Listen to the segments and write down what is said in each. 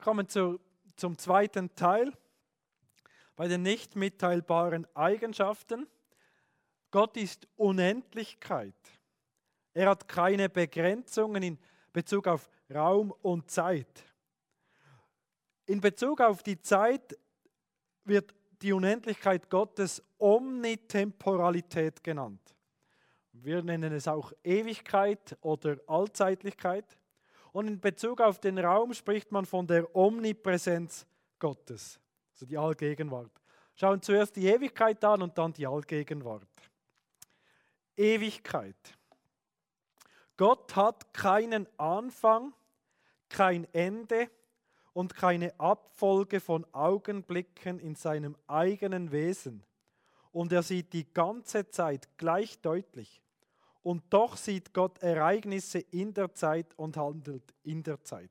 kommen zu, zum zweiten Teil, bei den nicht mitteilbaren Eigenschaften. Gott ist Unendlichkeit. Er hat keine Begrenzungen in Bezug auf Raum und Zeit. In Bezug auf die Zeit wird die Unendlichkeit Gottes Omnitemporalität genannt. Wir nennen es auch Ewigkeit oder Allzeitlichkeit. Und in Bezug auf den Raum spricht man von der Omnipräsenz Gottes, also die Allgegenwart. Schauen zuerst die Ewigkeit an und dann die Allgegenwart. Ewigkeit. Gott hat keinen Anfang, kein Ende und keine Abfolge von Augenblicken in seinem eigenen Wesen. Und er sieht die ganze Zeit gleich deutlich. Und doch sieht Gott Ereignisse in der Zeit und handelt in der Zeit.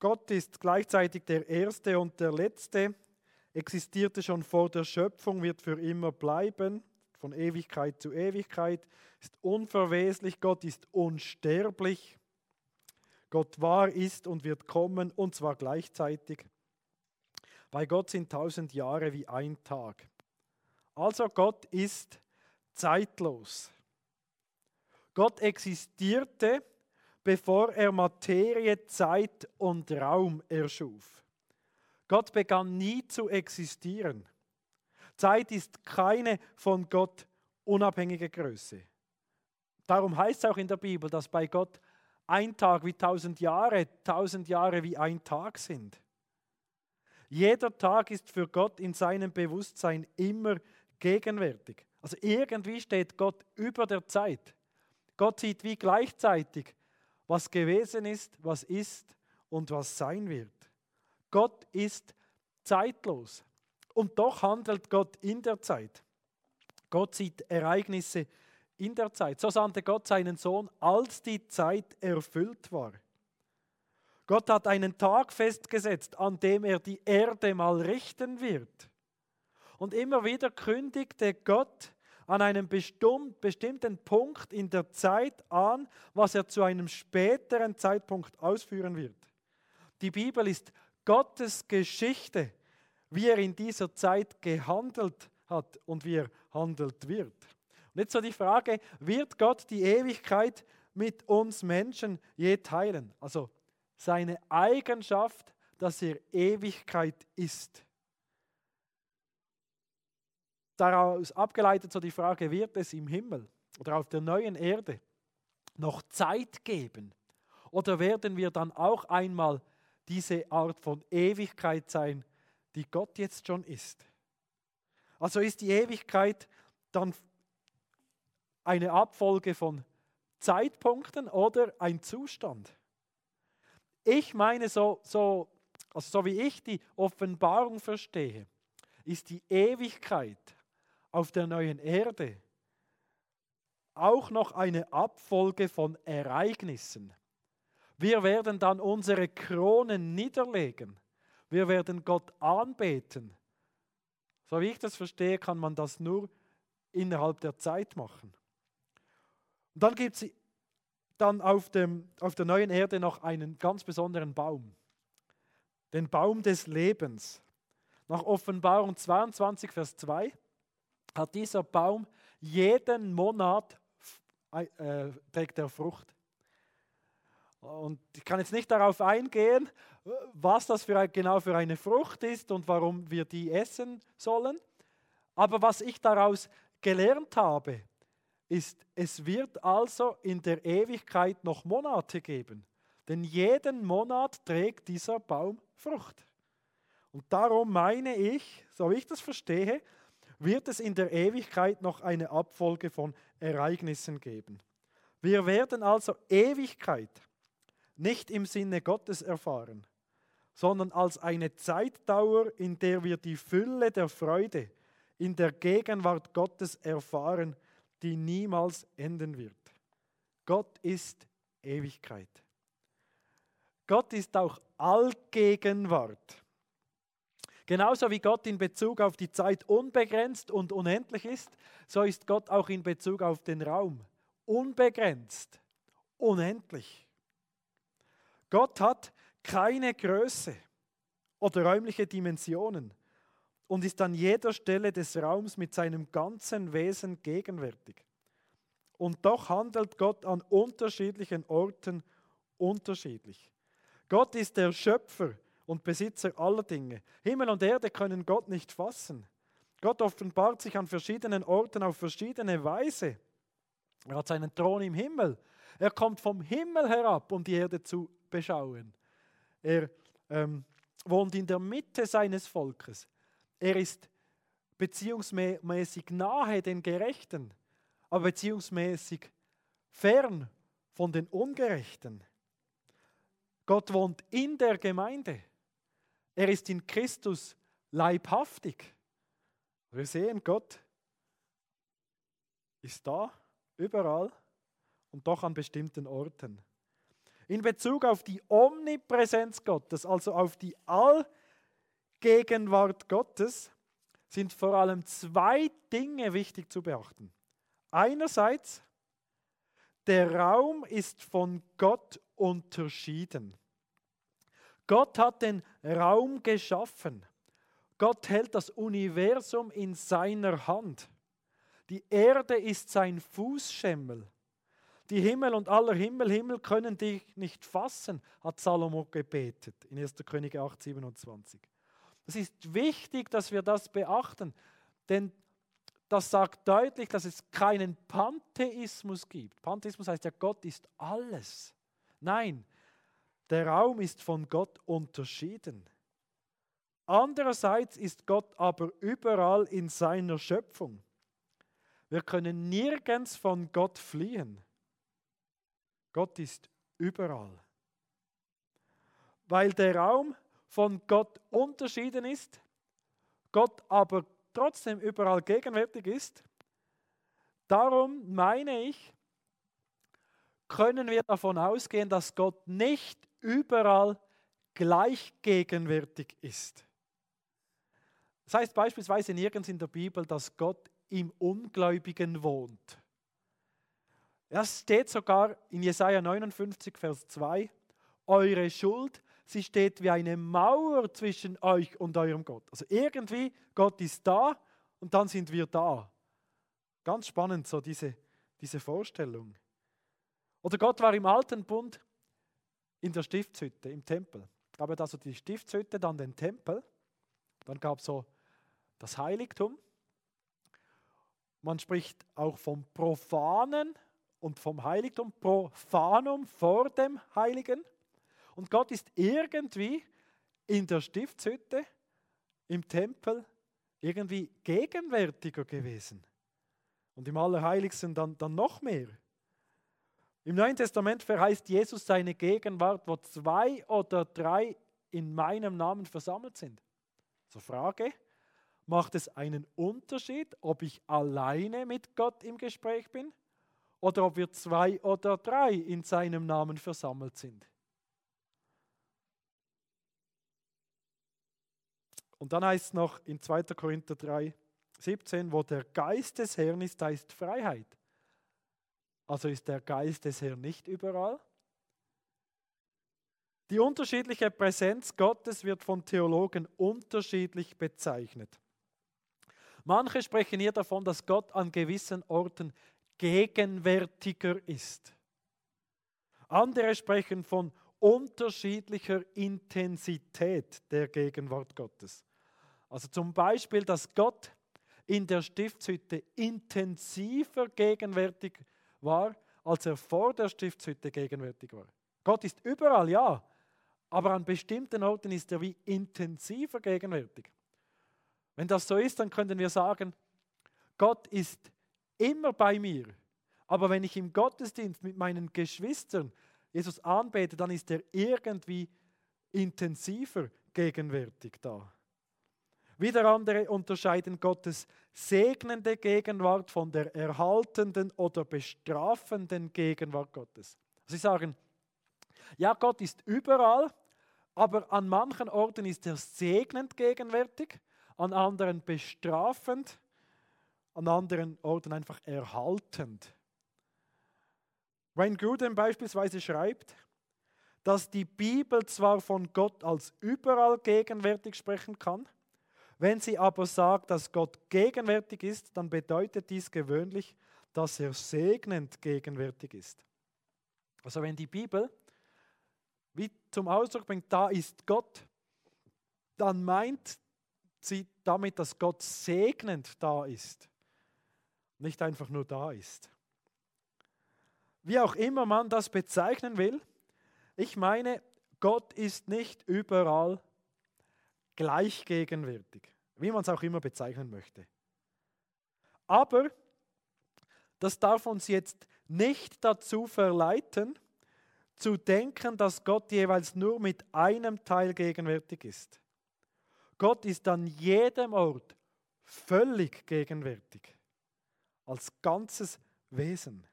Gott ist gleichzeitig der Erste und der Letzte, existierte schon vor der Schöpfung, wird für immer bleiben, von Ewigkeit zu Ewigkeit, ist unverweslich, Gott ist unsterblich, Gott war, ist und wird kommen, und zwar gleichzeitig. Bei Gott sind tausend Jahre wie ein Tag. Also Gott ist zeitlos. Gott existierte, bevor er Materie, Zeit und Raum erschuf. Gott begann nie zu existieren. Zeit ist keine von Gott unabhängige Größe. Darum heißt es auch in der Bibel, dass bei Gott ein Tag wie tausend Jahre, tausend Jahre wie ein Tag sind. Jeder Tag ist für Gott in seinem Bewusstsein immer gegenwärtig. Also irgendwie steht Gott über der Zeit. Gott sieht wie gleichzeitig, was gewesen ist, was ist und was sein wird. Gott ist zeitlos. Und doch handelt Gott in der Zeit. Gott sieht Ereignisse in der Zeit. So sandte Gott seinen Sohn, als die Zeit erfüllt war. Gott hat einen Tag festgesetzt, an dem er die Erde mal richten wird. Und immer wieder kündigte Gott an einem bestimmten Punkt in der Zeit an, was er zu einem späteren Zeitpunkt ausführen wird. Die Bibel ist Gottes Geschichte, wie er in dieser Zeit gehandelt hat und wie er handelt wird. Und jetzt so die Frage, wird Gott die Ewigkeit mit uns Menschen je teilen? Also seine Eigenschaft, dass er Ewigkeit ist daraus abgeleitet so die Frage, wird es im Himmel oder auf der neuen Erde noch Zeit geben? Oder werden wir dann auch einmal diese Art von Ewigkeit sein, die Gott jetzt schon ist? Also ist die Ewigkeit dann eine Abfolge von Zeitpunkten oder ein Zustand? Ich meine, so, so, also so wie ich die Offenbarung verstehe, ist die Ewigkeit auf der neuen Erde auch noch eine Abfolge von Ereignissen. Wir werden dann unsere Kronen niederlegen. Wir werden Gott anbeten. So wie ich das verstehe, kann man das nur innerhalb der Zeit machen. Und dann gibt es dann auf, dem, auf der neuen Erde noch einen ganz besonderen Baum. Den Baum des Lebens. Nach Offenbarung 22, Vers 2 hat dieser Baum jeden Monat äh, trägt er Frucht. Und ich kann jetzt nicht darauf eingehen, was das für genau für eine Frucht ist und warum wir die essen sollen. Aber was ich daraus gelernt habe, ist, es wird also in der Ewigkeit noch Monate geben. Denn jeden Monat trägt dieser Baum Frucht. Und darum meine ich, so wie ich das verstehe, wird es in der Ewigkeit noch eine Abfolge von Ereignissen geben. Wir werden also Ewigkeit nicht im Sinne Gottes erfahren, sondern als eine Zeitdauer, in der wir die Fülle der Freude in der Gegenwart Gottes erfahren, die niemals enden wird. Gott ist Ewigkeit. Gott ist auch Allgegenwart. Genauso wie Gott in Bezug auf die Zeit unbegrenzt und unendlich ist, so ist Gott auch in Bezug auf den Raum unbegrenzt, unendlich. Gott hat keine Größe oder räumliche Dimensionen und ist an jeder Stelle des Raums mit seinem ganzen Wesen gegenwärtig. Und doch handelt Gott an unterschiedlichen Orten unterschiedlich. Gott ist der Schöpfer und Besitzer aller Dinge. Himmel und Erde können Gott nicht fassen. Gott offenbart sich an verschiedenen Orten auf verschiedene Weise. Er hat seinen Thron im Himmel. Er kommt vom Himmel herab, um die Erde zu beschauen. Er ähm, wohnt in der Mitte seines Volkes. Er ist beziehungsmäßig nahe den Gerechten, aber beziehungsmäßig fern von den Ungerechten. Gott wohnt in der Gemeinde. Er ist in Christus leibhaftig. Wir sehen, Gott ist da, überall und doch an bestimmten Orten. In Bezug auf die Omnipräsenz Gottes, also auf die Allgegenwart Gottes, sind vor allem zwei Dinge wichtig zu beachten. Einerseits, der Raum ist von Gott unterschieden. Gott hat den Raum geschaffen. Gott hält das Universum in seiner Hand. Die Erde ist sein Fußschemmel. Die Himmel und aller Himmel, Himmel können dich nicht fassen, hat Salomo gebetet in 1. Könige 8, 27. Es ist wichtig, dass wir das beachten, denn das sagt deutlich, dass es keinen Pantheismus gibt. Pantheismus heißt ja, Gott ist alles. Nein, der Raum ist von Gott unterschieden. Andererseits ist Gott aber überall in seiner Schöpfung. Wir können nirgends von Gott fliehen. Gott ist überall. Weil der Raum von Gott unterschieden ist, Gott aber trotzdem überall gegenwärtig ist, darum meine ich, können wir davon ausgehen, dass Gott nicht überall gleich gegenwärtig ist. Das heißt beispielsweise nirgends in der Bibel, dass Gott im Ungläubigen wohnt. Es steht sogar in Jesaja 59, Vers 2, eure Schuld, sie steht wie eine Mauer zwischen euch und eurem Gott. Also irgendwie, Gott ist da und dann sind wir da. Ganz spannend, so diese, diese Vorstellung. Oder Gott war im alten Bund in der Stiftshütte, im Tempel. Gab es also die Stiftshütte, dann den Tempel, dann gab es so das Heiligtum. Man spricht auch vom Profanen und vom Heiligtum, Profanum vor dem Heiligen. Und Gott ist irgendwie in der Stiftshütte, im Tempel, irgendwie gegenwärtiger gewesen. Und im Allerheiligsten dann, dann noch mehr. Im Neuen Testament verheißt Jesus seine Gegenwart, wo zwei oder drei in meinem Namen versammelt sind. So Frage, macht es einen Unterschied, ob ich alleine mit Gott im Gespräch bin oder ob wir zwei oder drei in seinem Namen versammelt sind? Und dann heißt es noch in 2. Korinther 3, 17, wo der Geist des Herrn ist, ist Freiheit. Also ist der Geist des Herrn nicht überall. Die unterschiedliche Präsenz Gottes wird von Theologen unterschiedlich bezeichnet. Manche sprechen hier davon, dass Gott an gewissen Orten gegenwärtiger ist. Andere sprechen von unterschiedlicher Intensität der Gegenwart Gottes. Also zum Beispiel, dass Gott in der Stiftshütte intensiver gegenwärtig ist war, als er vor der Stiftshütte gegenwärtig war. Gott ist überall, ja, aber an bestimmten Orten ist er wie intensiver gegenwärtig. Wenn das so ist, dann können wir sagen, Gott ist immer bei mir. Aber wenn ich im Gottesdienst mit meinen Geschwistern Jesus anbete, dann ist er irgendwie intensiver gegenwärtig da. Wieder andere unterscheiden Gottes segnende Gegenwart von der erhaltenden oder bestrafenden Gegenwart Gottes. Sie sagen, ja, Gott ist überall, aber an manchen Orten ist er segnend gegenwärtig, an anderen bestrafend, an anderen Orten einfach erhaltend. Wayne Gruden beispielsweise schreibt, dass die Bibel zwar von Gott als überall gegenwärtig sprechen kann, wenn sie aber sagt, dass Gott gegenwärtig ist, dann bedeutet dies gewöhnlich, dass er segnend gegenwärtig ist. Also wenn die Bibel wie zum Ausdruck bringt, da ist Gott, dann meint sie damit, dass Gott segnend da ist, nicht einfach nur da ist. Wie auch immer man das bezeichnen will, ich meine, Gott ist nicht überall gleich gegenwärtig, wie man es auch immer bezeichnen möchte. Aber das darf uns jetzt nicht dazu verleiten, zu denken, dass Gott jeweils nur mit einem Teil gegenwärtig ist. Gott ist an jedem Ort völlig gegenwärtig, als ganzes Wesen.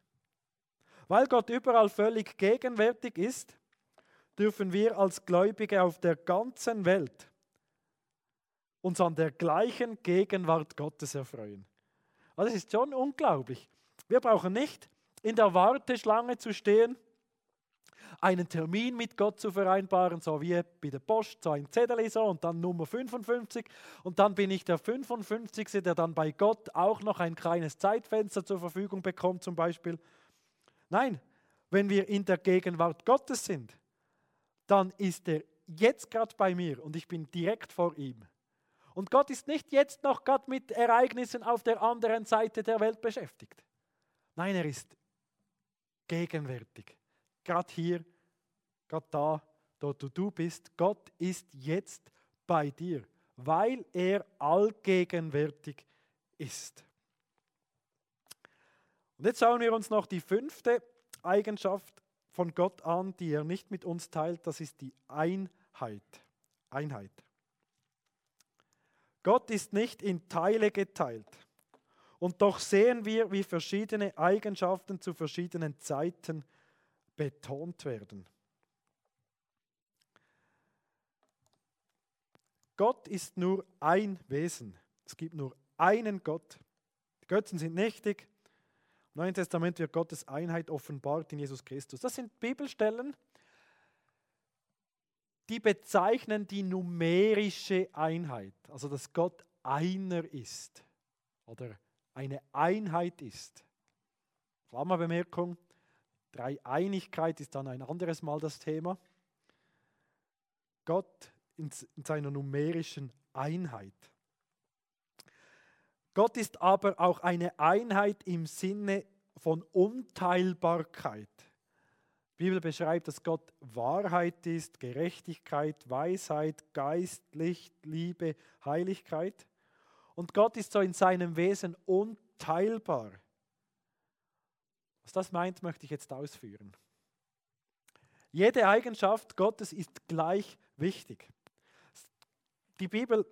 Weil Gott überall völlig gegenwärtig ist, dürfen wir als Gläubige auf der ganzen Welt uns an der gleichen Gegenwart Gottes erfreuen. Also das ist schon unglaublich. Wir brauchen nicht in der Warteschlange zu stehen einen Termin mit Gott zu vereinbaren, so wie bei der Post, so ein Zettel so und dann Nummer 55 und dann bin ich der 55. der dann bei Gott auch noch ein kleines Zeitfenster zur Verfügung bekommt zum Beispiel. Nein, wenn wir in der Gegenwart Gottes sind, dann ist er jetzt gerade bei mir und ich bin direkt vor ihm. Und Gott ist nicht jetzt noch gerade mit Ereignissen auf der anderen Seite der Welt beschäftigt. Nein, er ist gegenwärtig gerade hier, gerade da, dort wo du bist. Gott ist jetzt bei dir, weil er allgegenwärtig ist. Und jetzt schauen wir uns noch die fünfte Eigenschaft von Gott an, die er nicht mit uns teilt. Das ist die Einheit. Einheit. Gott ist nicht in Teile geteilt. Und doch sehen wir, wie verschiedene Eigenschaften zu verschiedenen Zeiten betont werden. Gott ist nur ein Wesen. Es gibt nur einen Gott. Die Götzen sind nichtig. Im Neuen Testament wird Gottes Einheit offenbart in Jesus Christus. Das sind Bibelstellen, die bezeichnen die numerische Einheit, also dass Gott einer ist oder eine Einheit ist. Klammerbemerkung, Dreieinigkeit ist dann ein anderes Mal das Thema. Gott in, seiner numerischen Einheit. Gott ist aber auch eine Einheit im Sinne von Unteilbarkeit. Die Bibel beschreibt, dass Gott Wahrheit ist, Gerechtigkeit, Weisheit, Geist, Licht, Liebe, Heiligkeit. Und Gott ist so in seinem Wesen unteilbar. Was das meint, möchte ich jetzt ausführen. Jede Eigenschaft Gottes ist gleich wichtig. Die Bibel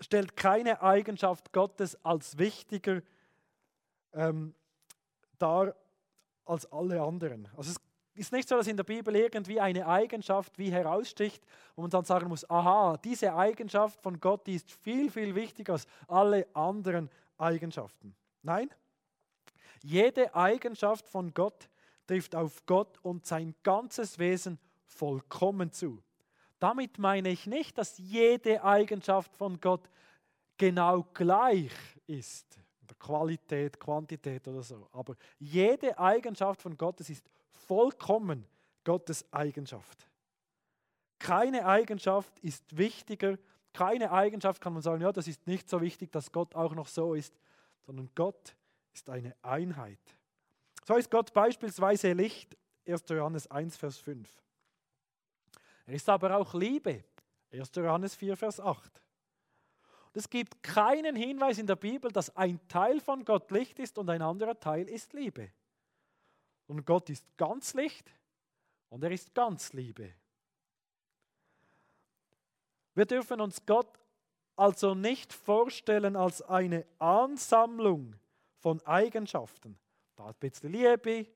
stellt keine Eigenschaft Gottes als wichtiger ähm, dar als alle anderen. Also es ist nicht so, dass in der Bibel irgendwie eine Eigenschaft wie heraussticht und man dann sagen muss, aha, diese Eigenschaft von Gott die ist viel, viel wichtiger als alle anderen Eigenschaften. Nein, jede Eigenschaft von Gott trifft auf Gott und sein ganzes Wesen vollkommen zu. Damit meine ich nicht, dass jede Eigenschaft von Gott genau gleich ist. Qualität, Quantität oder so. Aber jede Eigenschaft von Gottes ist vollkommen Gottes Eigenschaft. Keine Eigenschaft ist wichtiger, keine Eigenschaft kann man sagen, ja, das ist nicht so wichtig, dass Gott auch noch so ist, sondern Gott ist eine Einheit. So ist Gott beispielsweise Licht, 1. Johannes 1, Vers 5. Er ist aber auch Liebe, 1. Johannes 4, Vers 8. es gibt keinen Hinweis in der Bibel, dass ein Teil von Gott Licht ist und ein anderer Teil ist Liebe. Und Gott ist ganz Licht und er ist ganz Liebe. Wir dürfen uns Gott also nicht vorstellen als eine Ansammlung von Eigenschaften. Da ein bisschen Liebe, ein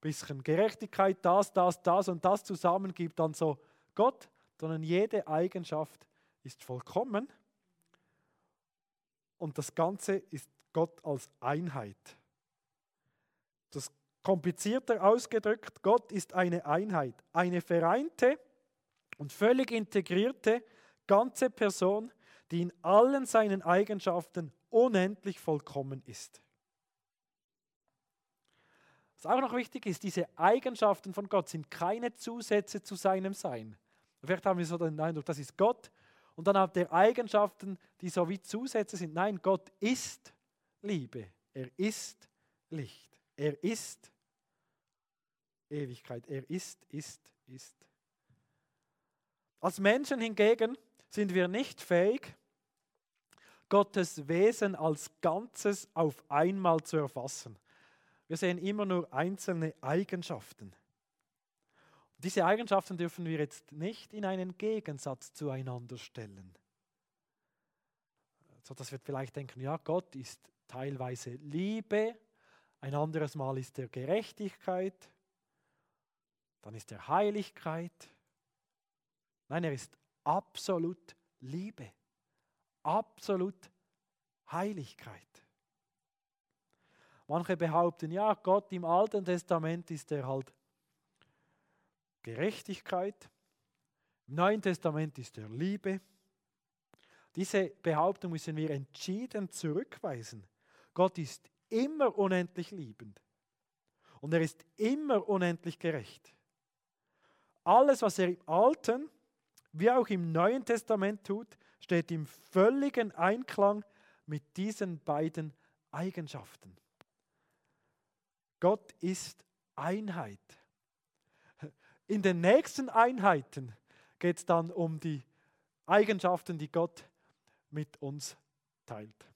bisschen Gerechtigkeit, das, das, das und das zusammen gibt dann so Gott, sondern jede Eigenschaft ist vollkommen und das Ganze ist Gott als Einheit. Komplizierter ausgedrückt, Gott ist eine Einheit, eine vereinte und völlig integrierte ganze Person, die in allen seinen Eigenschaften unendlich vollkommen ist. Was auch noch wichtig ist, diese Eigenschaften von Gott sind keine Zusätze zu seinem Sein. Vielleicht haben wir so den Eindruck, das ist Gott und dann hat er Eigenschaften, die so wie Zusätze sind. Nein, Gott ist Liebe. Er ist Licht. Er ist Ewigkeit. Er ist, ist, ist. Als Menschen hingegen sind wir nicht fähig, Gottes Wesen als Ganzes auf einmal zu erfassen. Wir sehen immer nur einzelne Eigenschaften. Diese Eigenschaften dürfen wir jetzt nicht in einen Gegensatz zueinander stellen. So dass wir vielleicht denken, ja, Gott ist teilweise Liebe, ein anderes Mal ist er Gerechtigkeit, dann ist er Heiligkeit. Nein, er ist absolut Liebe, absolut Heiligkeit. Manche behaupten, ja, Gott im Alten Testament ist er halt Gerechtigkeit. Im Neuen Testament ist er Liebe. Diese Behauptung müssen wir entschieden zurückweisen. Gott ist immer unendlich liebend und er ist immer unendlich gerecht. Alles, was er im Alten wie auch im Neuen Testament tut, steht im völligen Einklang mit diesen beiden Eigenschaften. Gott ist Einheit. In den nächsten Einheiten geht es dann um die Eigenschaften, die Gott mit uns teilt.